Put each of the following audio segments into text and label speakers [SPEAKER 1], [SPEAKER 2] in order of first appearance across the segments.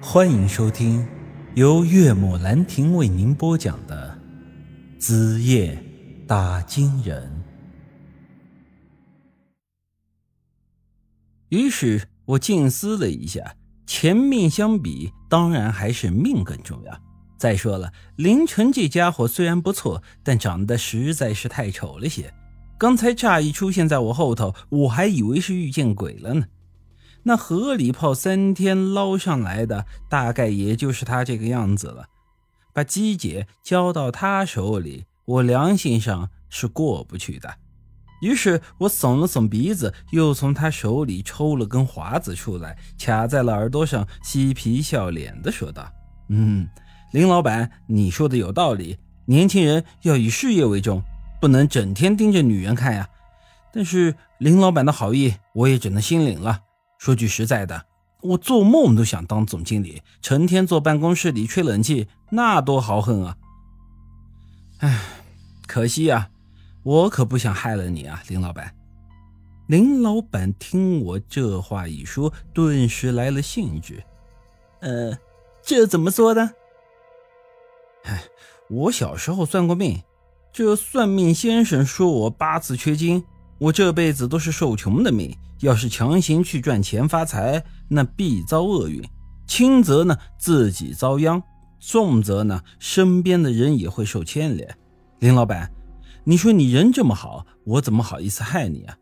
[SPEAKER 1] 欢迎收听由岳母兰亭为您播讲的《子夜打金人》。于是我静思了一下，钱命相比，当然还是命更重要。再说了，凌晨这家伙虽然不错，但长得实在是太丑了些。刚才乍一出现在我后头，我还以为是遇见鬼了呢。那河里泡三天捞上来的，大概也就是他这个样子了。把姬姐交到他手里，我良心上是过不去的。于是我耸了耸鼻子，又从他手里抽了根华子出来，卡在了耳朵上，嬉皮笑脸的说道：“嗯，林老板，你说的有道理，年轻人要以事业为重，不能整天盯着女人看呀。但是林老板的好意，我也只能心领了。”说句实在的，我做梦都想当总经理，成天坐办公室里吹冷气，那多豪横啊！唉，可惜啊，我可不想害了你啊，林老板。林老板听我这话一说，顿时来了兴致。呃，这怎么说呢？唉，我小时候算过命，这算命先生说我八字缺金。我这辈子都是受穷的命，要是强行去赚钱发财，那必遭厄运。轻则呢自己遭殃，重则呢身边的人也会受牵连。林老板，你说你人这么好，我怎么好意思害你啊？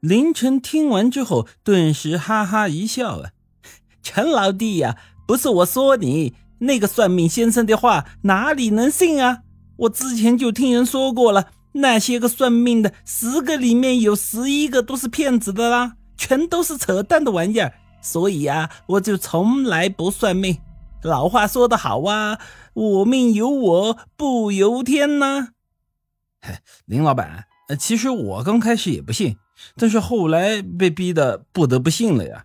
[SPEAKER 1] 林晨听完之后，顿时哈哈一笑啊，陈老弟呀，不是我说你，那个算命先生的话哪里能信啊？我之前就听人说过了。那些个算命的，十个里面有十一个都是骗子的啦，全都是扯淡的玩意儿。所以啊，我就从来不算命。老话说得好啊，我命由我不由天呐。嘿，林老板，其实我刚开始也不信，但是后来被逼的不得不信了呀。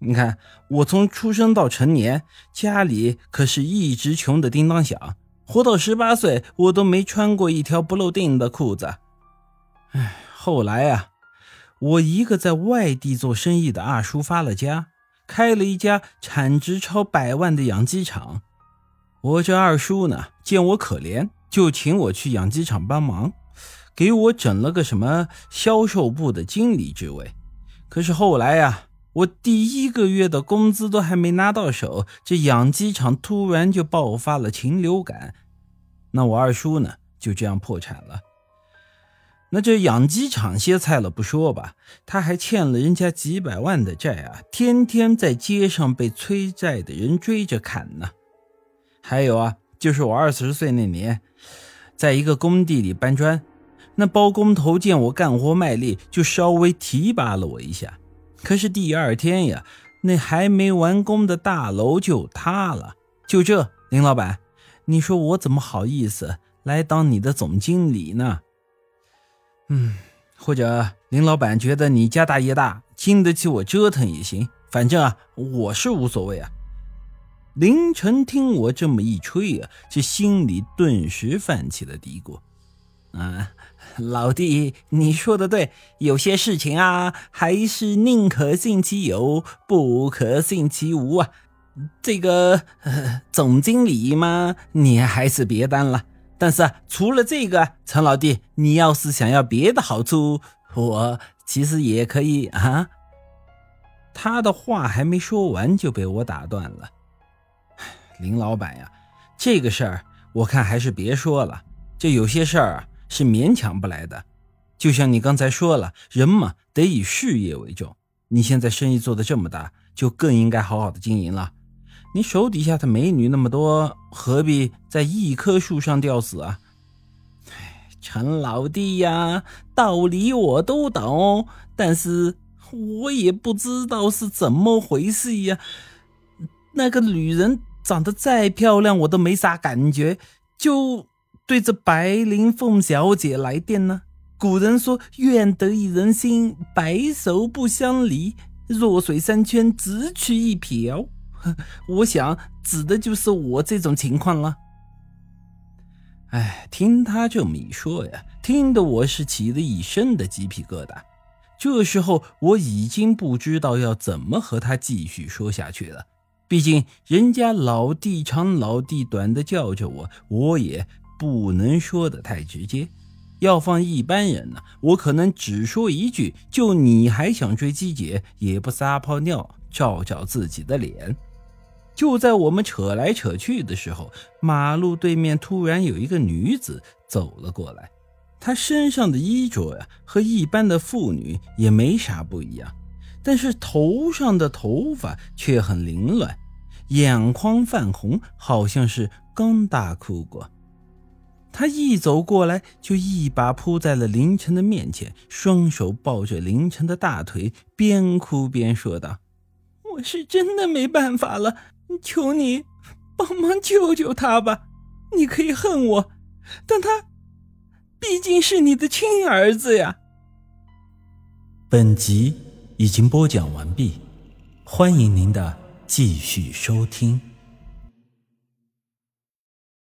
[SPEAKER 1] 你看，我从出生到成年，家里可是一直穷的叮当响。活到十八岁，我都没穿过一条不漏腚的裤子。唉，后来啊，我一个在外地做生意的二叔发了家，开了一家产值超百万的养鸡场。我这二叔呢，见我可怜，就请我去养鸡场帮忙，给我整了个什么销售部的经理职位。可是后来呀，我第一个月的工资都还没拿到手，这养鸡场突然就爆发了禽流感，那我二叔呢就这样破产了。那这养鸡场歇菜了不说吧，他还欠了人家几百万的债啊，天天在街上被催债的人追着砍呢。还有啊，就是我二十岁那年，在一个工地里搬砖，那包工头见我干活卖力，就稍微提拔了我一下。可是第二天呀，那还没完工的大楼就塌了。就这，林老板，你说我怎么好意思来当你的总经理呢？嗯，或者林老板觉得你家大业大，经得起我折腾也行。反正啊，我是无所谓啊。凌晨听我这么一吹啊，这心里顿时泛起了嘀咕。啊，老弟，你说的对，有些事情啊，还是宁可信其有，不可信其无啊。这个总经理嘛，你还是别当了。但是除了这个，陈老弟，你要是想要别的好处，我其实也可以啊。他的话还没说完，就被我打断了。林老板呀，这个事儿我看还是别说了，这有些事儿啊。是勉强不来的，就像你刚才说了，人嘛得以事业为重。你现在生意做得这么大，就更应该好好的经营了。你手底下的美女那么多，何必在一棵树上吊死啊？哎，陈老弟呀，道理我都懂，但是我也不知道是怎么回事呀。那个女人长得再漂亮，我都没啥感觉，就。对着白灵凤小姐来电呢？古人说“愿得一人心，白首不相离”，弱水三千，只取一瓢。我想指的就是我这种情况了。哎，听他这么一说呀，听得我是起了一身的鸡皮疙瘩。这时候我已经不知道要怎么和他继续说下去了。毕竟人家老弟长老弟短的叫着我，我也不能说的太直接。要放一般人呢，我可能只说一句：“就你还想追姬姐，也不撒泡尿照照自己的脸。”就在我们扯来扯去的时候，马路对面突然有一个女子走了过来。她身上的衣着呀，和一般的妇女也没啥不一样，但是头上的头发却很凌乱，眼眶泛红，好像是刚大哭过。他一走过来，就一把扑在了林晨的面前，双手抱着林晨的大腿，边哭边说道：“我是真的没办法了，求你帮忙救救他吧！你可以恨我，但他毕竟是你的亲儿子呀。”本集已经播讲完毕，欢迎您的继续收听。